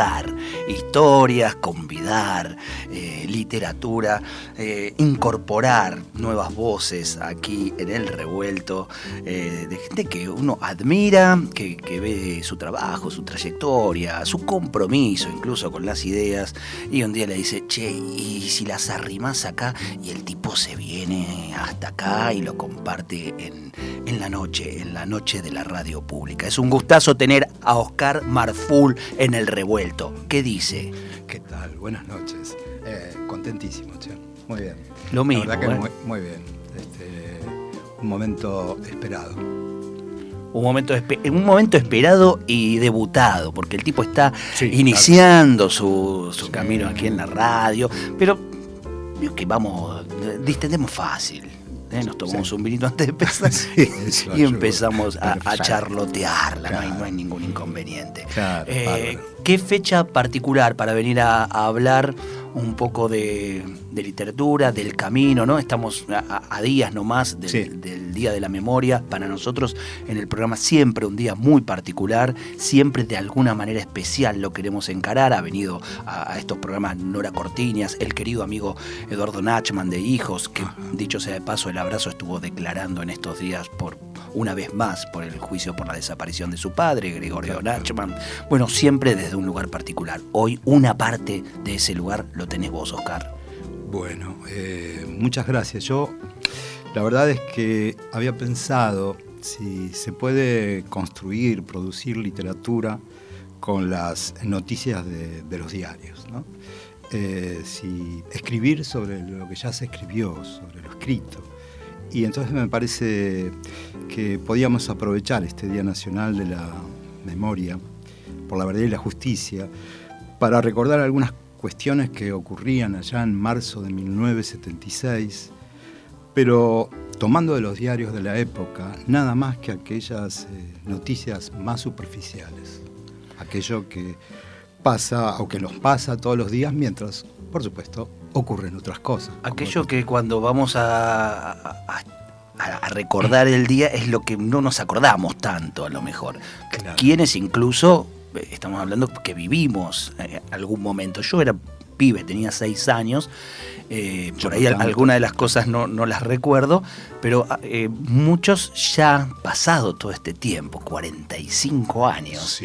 Convidar historias, convidar eh, literatura, eh, incorporar nuevas voces aquí en el revuelto, eh, de gente que uno admira, que, ve su trabajo, su trayectoria, su compromiso incluso con las ideas, y un día le dice, che, ¿y si las arrimas acá? Y el tipo se viene hasta acá y lo comparte en, en la noche, en la noche de la radio pública. Es un gustazo tener a Oscar Marful en el revuelto. ¿Qué dice? ¿Qué tal? Buenas noches. Eh, contentísimo, che. Muy bien. Lo mismo. La verdad que ¿eh? muy, bien. Este, un momento esperado. Un momento, un momento esperado y debutado, porque el tipo está iniciando su, camino aquí en la radio, pero que vamos, distendemos fácil. ¿Eh? Nos tomamos un vinito antes de empezar y empezamos a, charlotearla, no hay, ningún inconveniente. Eh, ¿Qué fecha particular para venir a hablar un poco de, literatura, del camino, ¿no? Estamos a, días nomás del Día de la Memoria. Para nosotros en el programa siempre un día muy particular, siempre de alguna manera especial lo queremos encarar. Ha venido a, estos programas Nora Cortiñas, el querido amigo Eduardo Nachman de Hijos, que dicho sea de paso, el abrazo estuvo declarando en estos días por una vez más por el juicio por la desaparición de su padre, Gregorio Nachman. Bueno, siempre desde un lugar particular. Hoy una parte de ese lugar lo tenés vos, Oscar. Bueno, eh, muchas gracias. Yo, la verdad es que había pensado si se puede construir, producir literatura con las noticias de, los diarios, ¿no? Eh, si escribir sobre lo que ya se escribió, sobre lo escrito. Y entonces me parece que podíamos aprovechar este Día Nacional de la Memoria por la Verdad y la Justicia para recordar algunas cuestiones que ocurrían allá en marzo de 1976, pero tomando de los diarios de la época nada más que aquellas eh, noticias más superficiales, aquello que pasa o que nos pasa todos los días mientras, por supuesto, ocurren otras cosas. Aquello que cuando vamos a, a, recordar el día es lo que no nos acordamos tanto a lo mejor. Quienes incluso estamos hablando que vivimos eh, algún momento. Yo era pibe, tenía seis años, eh, por ahí algunas de las cosas no, las recuerdo, pero eh, muchos ya han pasado todo este tiempo, 45 años,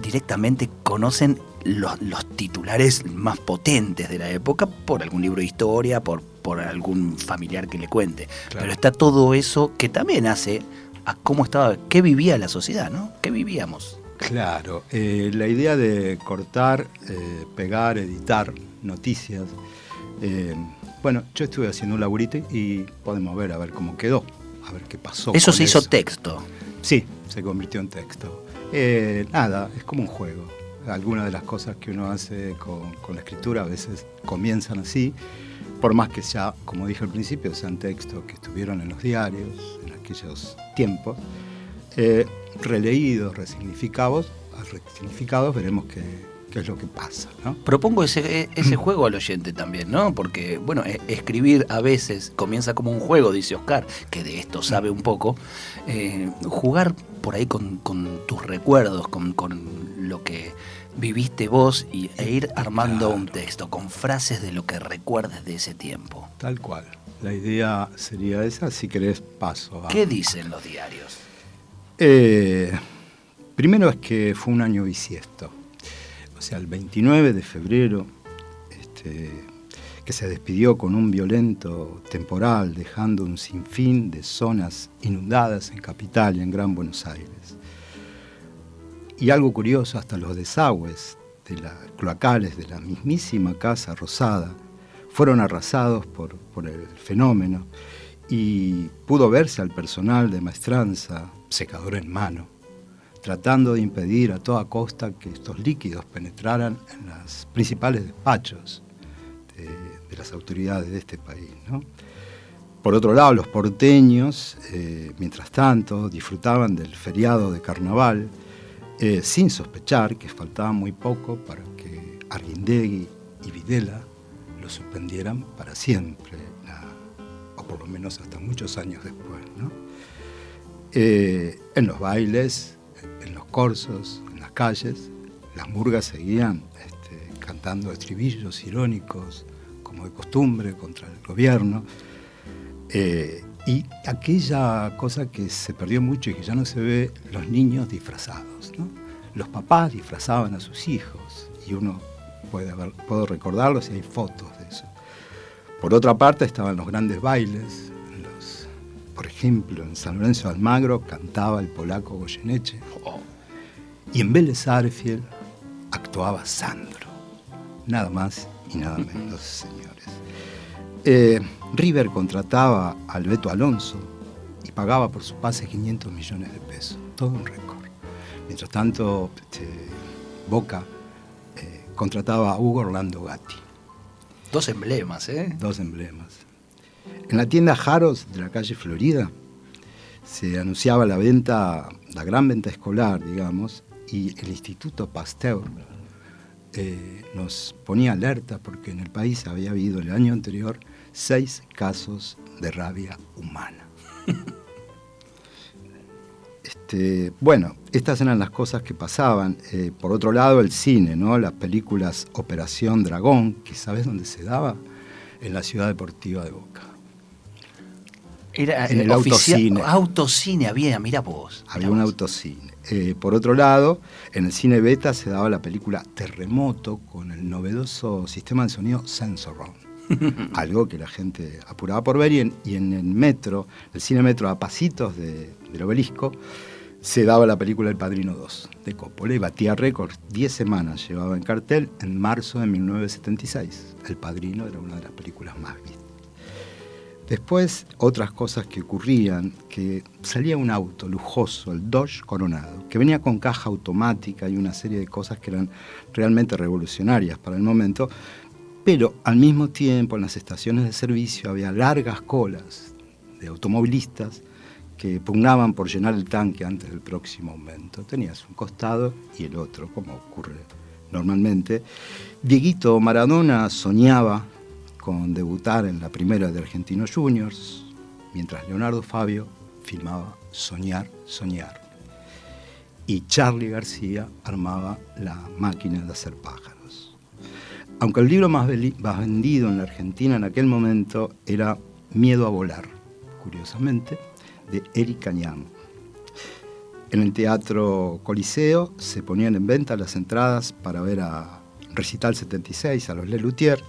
directamente conocen los, titulares más potentes de la época por algún libro de historia, por, por algún familiar que le cuente. Pero está todo eso que también hace a cómo estaba, qué vivía la sociedad, ¿no? ¿Qué vivíamos? Claro, eh, la idea de cortar, eh, pegar, editar noticias. Eh, bueno, yo estuve haciendo un laburito y podemos ver a ver cómo quedó, a ver qué pasó. Eso se hizo texto. Sí, se convirtió en texto. nada, es como un juego. Algunas de las cosas que uno hace con, con la escritura a veces comienzan así, por más que ya, como dije al principio, sean textos que estuvieron en los diarios, aquellos tiempos, eh, releídos, resignificados, resignificados, veremos qué, es lo que pasa. Propongo ese, ese juego al oyente también, ¿no? Porque, bueno, e, escribir a veces comienza como un juego, dice Oscar, que de esto sabe un poco. Eh, jugar por ahí con, tus recuerdos, con, lo que viviste vos y, e ir armando un texto con frases de lo que recuerdes de ese tiempo. Tal cual. La idea sería esa, si querés paso. ¿Qué dicen los diarios? Eh, primero es que fue un año bisiesto. O sea, el 29 de febrero, este, que se despidió con un violento temporal, dejando un sinfín de zonas inundadas en Capital y en Gran Buenos Aires. Y algo curioso, hasta los desagües de las cloacales de la mismísima Casa Rosada fueron arrasados por, el fenómeno y pudo verse al personal de maestranza, secador en mano, tratando de impedir a toda costa que estos líquidos penetraran en los principales despachos de, las autoridades de este país. Por otro lado, los porteños, eh, mientras tanto, disfrutaban del feriado de carnaval, eh, sin sospechar que faltaba muy poco para que Arguindegui y Videla lo suspendieran para siempre, o por lo menos hasta muchos años después. Eh, en los bailes, en los corsos, en las calles, las murgas seguían este, cantando estribillos irónicos, como de costumbre, contra el gobierno. Eh, y aquella cosa que se perdió mucho y que ya no se ve, los niños disfrazados. Los papás disfrazaban a sus hijos y uno puede puedo recordarlos y hay fotos de eso. Por otra parte estaban los grandes bailes, por ejemplo, en San Lorenzo de Almagro cantaba el polaco Goyeneche y en Vélez Arfield actuaba Sandro, nada más y nada menos, señores. Eh, River contrataba al Beto Alonso y pagaba por su pase 500 millones de pesos, todo un récord. Mientras tanto, este, Boca eh, contrataba a Hugo Orlando Gatti. Dos emblemas, ¿eh? Dos emblemas. En la tienda Jaros de la calle Florida se anunciaba la venta, la gran venta escolar, digamos, y el Instituto Pasteur eh, nos ponía alerta porque en el país había habido el año anterior seis casos de rabia humana. este, bueno, estas eran las cosas que pasaban. Eh, por otro lado, el cine, ¿no? Las películas Operación Dragón, que ¿sabes dónde se daba? En la ciudad deportiva de Boca. Era en el autocine. Autocine había, mira vos. había un autocine. Eh, por otro lado, en el cine beta se daba la película Terremoto con el novedoso sistema de sonido Sensoron. algo que la gente apuraba por ver y en, el metro, el cine metro a pasitos del obelisco, se daba la película El Padrino 2 de Coppola y batía récord. Diez semanas llevaba en cartel en marzo de 1976. El Padrino era una de las películas más vistas. Después, otras cosas que ocurrían, que salía un auto lujoso, el Dodge Coronado, que venía con caja automática y una serie de cosas que eran realmente revolucionarias para el momento, pero al mismo tiempo en las estaciones de servicio había largas colas de automovilistas que pugnaban por llenar el tanque antes del próximo aumento. Tenías un costado y el otro, como ocurre normalmente. Dieguito Maradona soñaba con debutar en la primera de Argentinos Juniors, mientras Leonardo Fabio filmaba Soñar, Soñar. Y Charlie García armaba la máquina de hacer pájaros. Aunque el libro más, vendido en la Argentina en aquel momento era Miedo a volar, curiosamente, de Eric Cañam. En el Teatro Coliseo se ponían en venta las entradas para ver a Recital 76, a los Lelutier,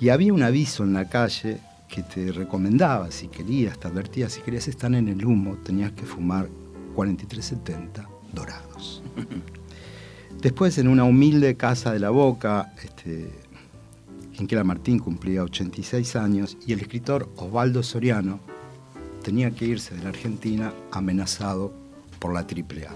y había un aviso en la calle que te recomendaba, si querías, te advertía, si querías estar en el humo, tenías que fumar 4370 dorados. Después, en una humilde casa de la Boca, este, Martín cumplía 86 años y el escritor Osvaldo Soriano tenía que irse de la Argentina amenazado por la AAA.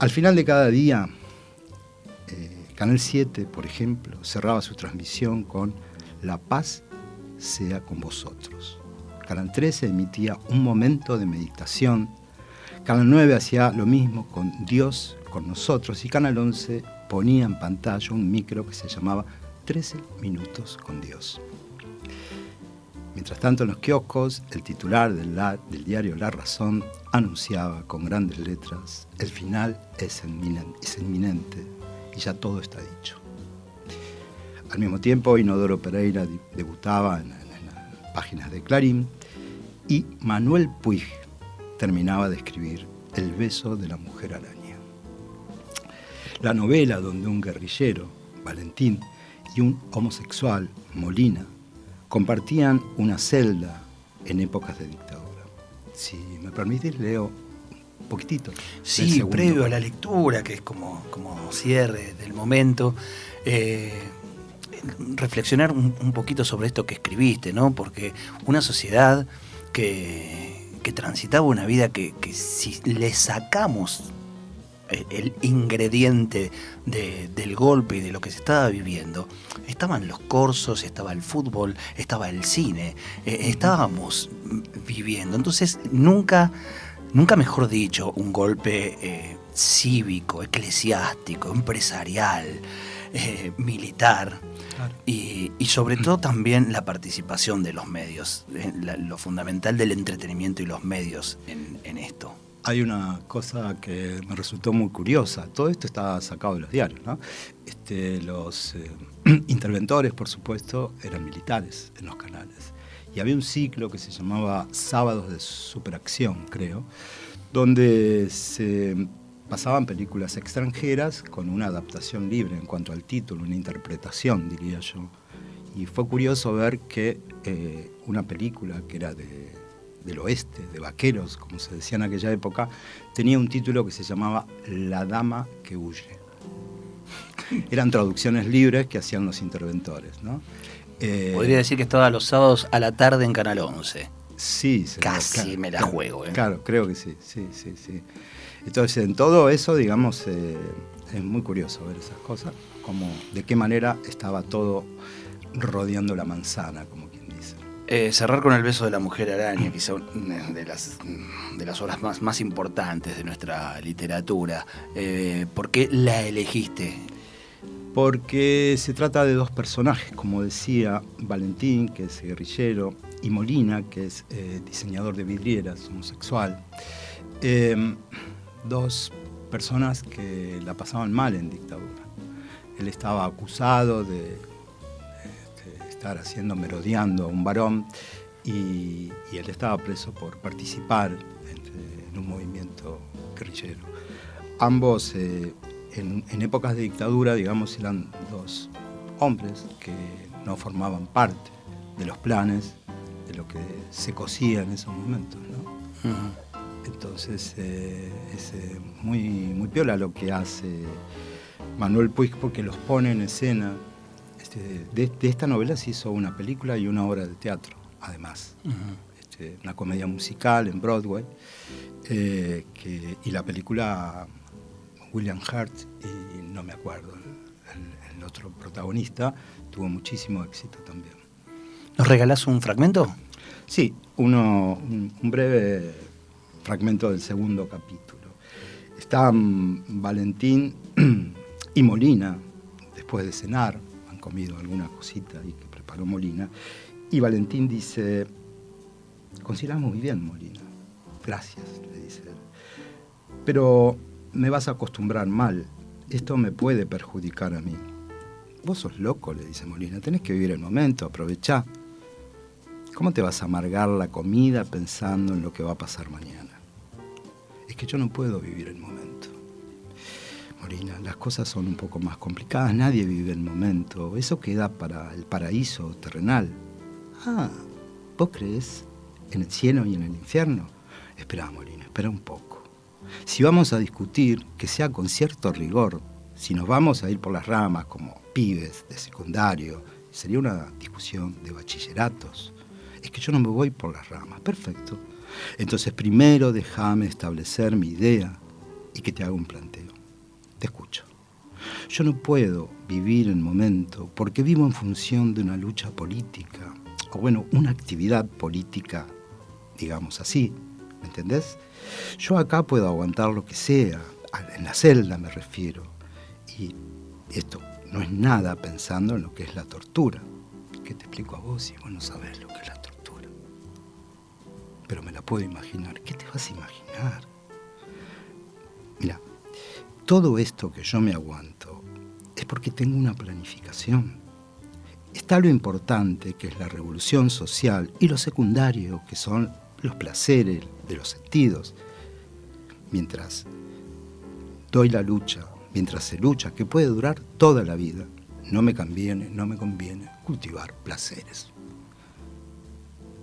Al final de cada día, Canal 7, por ejemplo, cerraba su transmisión con La paz sea con vosotros. Canal 13 emitía un momento de meditación. Canal 9 hacía lo mismo con Dios con nosotros y Canal 11 ponía en pantalla un micro que se llamaba 13 minutos con Dios. Mientras tanto, en los kioscos, el titular del, del, diario La Razón anunciaba con grandes letras, el final es inminente, y ya todo está dicho. Al mismo tiempo, Inodoro Pereira debutaba en, las páginas de Clarín y Manuel Puig terminaba de escribir El beso de la mujer araña. La novela donde un guerrillero, Valentín, y un homosexual, Molina, compartían una celda en épocas de dictadura. Si me permitís, leo poquitito. Sí, previo a la lectura, que es como, como cierre del momento. Eh, reflexionar un, poquito sobre esto que escribiste, ¿no? Porque una sociedad que, transitaba una vida que, si le sacamos el ingrediente del golpe y de lo que se estaba viviendo, estaban los corsos, estaba el fútbol, estaba el cine, eh, estábamos viviendo. Entonces, nunca, nunca mejor dicho, un golpe eh, cívico, eclesiástico, empresarial, militar. Y, sobre todo también la participación de los medios, lo fundamental del entretenimiento y los medios en esto hay una cosa que me resultó muy curiosa. Todo esto está sacado de los diarios. ¿no? Este, los eh, interventores, por supuesto, eran militares en los canales. Y había un ciclo que se llamaba Sábados de Superacción, creo, donde se pasaban películas extranjeras con una adaptación libre en cuanto al título, una interpretación, diría yo. Y fue curioso ver que eh, una película que era de del oeste, de vaqueros, como se decía en aquella época, tenía un título que se llamaba La Dama que huye. Eran traducciones libres que hacían los interventores. ¿no? Eh, Podría decir que estaba los sábados a la tarde en Canal 11. Sí, casi me la juego. ¿eh? Claro, creo que sí, sí, sí, sí. Entonces, en todo eso, digamos, eh, es muy curioso ver esas cosas, como de qué manera estaba todo rodeando la manzana, como eh, cerrar con el beso de la mujer araña, quizá de las, de las obras más, más importantes de nuestra literatura. ¿Por qué la elegiste? Porque se trata de dos personajes, como decía Valentín, que es guerrillero, y Molina, que es eh, diseñador de vidrieras, homosexual. dos personas que la pasaban mal en dictadura. Él estaba acusado de estar haciendo, merodeando a un varón, y, él estaba preso por participar en, un movimiento guerrillero. Ambos, eh, en, épocas de dictadura, digamos, eran dos hombres que no formaban parte de los planes de lo que se cosía en esos momentos. Entonces eh, es eh, muy, muy piola lo que hace Manuel Puig porque los pone en escena este, de, esta novela se hizo una película y una obra de teatro, además. Este, una comedia musical en Broadway. Eh, y la película William Hurt, y no me acuerdo, el, otro protagonista, tuvo muchísimo éxito también. ¿Nos regalás un fragmento? Sí, uno, un, breve fragmento del segundo capítulo. Están Valentín y Molina, después de cenar, comido alguna cosita y que preparó Molina. Y Valentín dice, consideramos muy bien, Molina. Gracias, le dice él. Pero me vas a acostumbrar mal. Esto me puede perjudicar a mí. Vos sos loco, le dice Molina. Tenés que vivir el momento, aprovechá. ¿Cómo te vas a amargar la comida pensando en lo que va a pasar mañana? Es que yo no puedo vivir el momento las cosas son un poco más complicadas, nadie vive el momento, eso queda para el paraíso terrenal. Ah, ¿vos crees en el cielo y en el infierno? Espera, Molina, espera un poco. Si vamos a discutir, que sea con cierto rigor, si nos vamos a ir por las ramas como pibes de secundario, sería una discusión de bachilleratos. Es que yo no me voy por las ramas, perfecto. Entonces primero déjame establecer mi idea y que te haga un planteo te escucho. Yo no puedo vivir el momento porque vivo en función de una lucha política, o bueno, una actividad política, digamos así, ¿me entendés? Yo acá puedo aguantar lo que sea, en la celda me refiero, y esto no es nada pensando en lo que es la tortura. ¿Qué te explico a vos si vos no sabés lo que es la tortura? Pero me la puedo imaginar. ¿Qué te vas a imaginar? Mira, todo esto que yo me aguanto es porque tengo una planificación. Está lo importante, que es la revolución social, y lo secundario, que son los placeres de los sentidos. Mientras doy la lucha, mientras se lucha, que puede durar toda la vida, no me conviene, no me conviene cultivar placeres.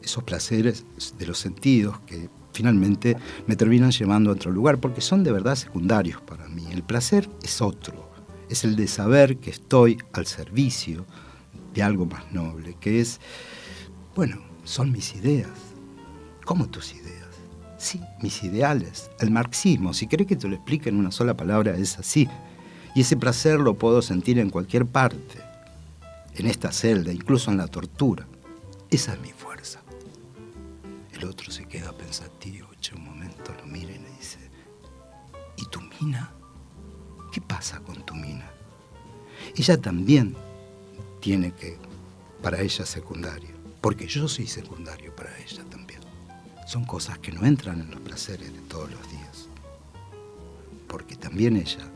Esos placeres de los sentidos que finalmente me terminan llevando a otro lugar, porque son de verdad secundarios para mí. El placer es otro, es el de saber que estoy al servicio de algo más noble, que es, bueno, son mis ideas. ¿Cómo tus ideas? Sí, mis ideales, el marxismo, si querés que te lo explique en una sola palabra, es así. Y ese placer lo puedo sentir en cualquier parte, en esta celda, incluso en la tortura. Esa es mi fuerza. El otro se queda pensativo, echa un momento, lo mira y le dice, ¿y tu mina? ¿Qué pasa con tu mina? Ella también tiene que, para ella, secundario, porque yo soy secundario para ella también. Son cosas que no entran en los placeres de todos los días, porque también ella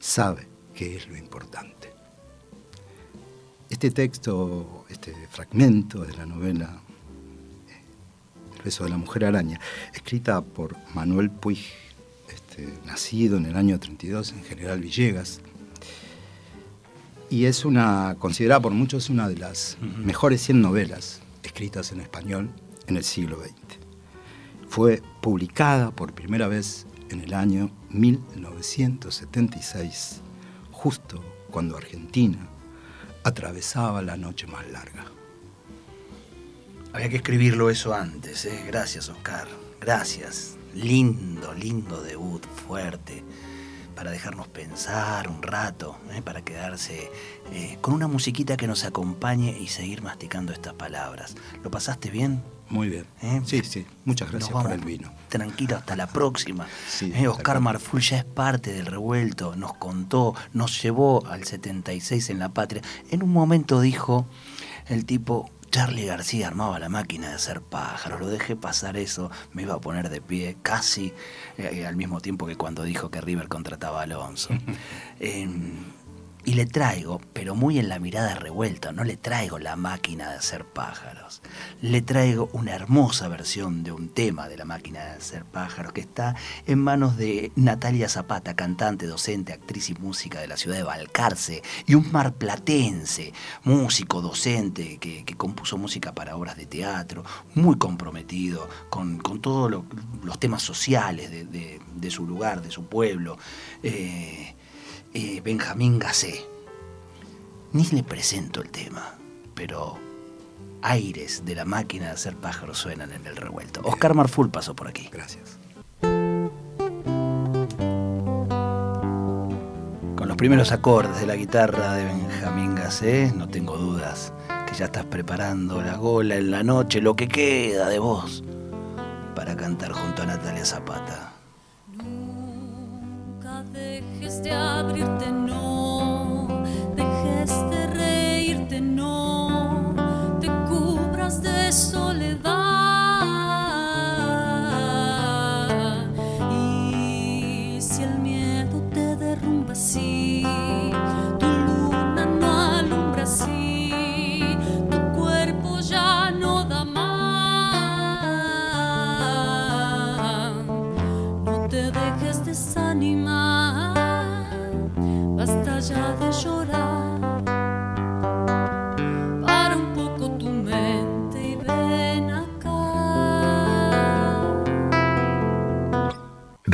sabe qué es lo importante. Este texto, este fragmento de la novela El beso de la mujer araña, escrita por Manuel Puig, este, nacido en el año 32 en General Villegas, y es una, considerada por muchos una de las mejores 100 novelas escritas en español en el siglo XX. Fue publicada por primera vez en el año 1976, justo cuando Argentina atravesaba la noche más larga. Había que escribirlo eso antes, ¿eh? Gracias, Oscar. Gracias. Lindo, lindo debut, fuerte, para dejarnos pensar un rato, ¿eh? para quedarse eh, con una musiquita que nos acompañe y seguir masticando estas palabras. ¿Lo pasaste bien? Muy bien. ¿Eh? Sí, sí. Muchas gracias por el vino. Tranquilo, hasta la próxima. ¿Eh? Oscar Marful ya es parte del revuelto, nos contó, nos llevó al 76 en la patria. En un momento dijo el tipo, Charlie García armaba la máquina de hacer pájaros, lo dejé pasar eso, me iba a poner de pie casi eh, al mismo tiempo que cuando dijo que River contrataba a Alonso. Y le traigo, pero muy en la mirada revuelta, no le traigo la máquina de hacer pájaros. Le traigo una hermosa versión de un tema de la máquina de hacer pájaros que está en manos de Natalia Zapata, cantante, docente, actriz y música de la ciudad de Balcarce, y un marplatense, músico, docente, que, compuso música para obras de teatro, muy comprometido con, todos los temas sociales de, su lugar, de su pueblo. Eh, eh, Benjamín Gassé. Ni le presento el tema, pero aires de la máquina de hacer pájaros suenan en el revuelto. Oscar Marful pasó por aquí. Gracias. Con los primeros acordes de la guitarra de Benjamín Gassé, no tengo dudas que ya estás preparando la gola en la noche, lo que queda de vos, para cantar junto a Natalia Zapata abrirte, no, dejes de reírte, no, te cubras de soledad. Y si el miedo te derrumba así,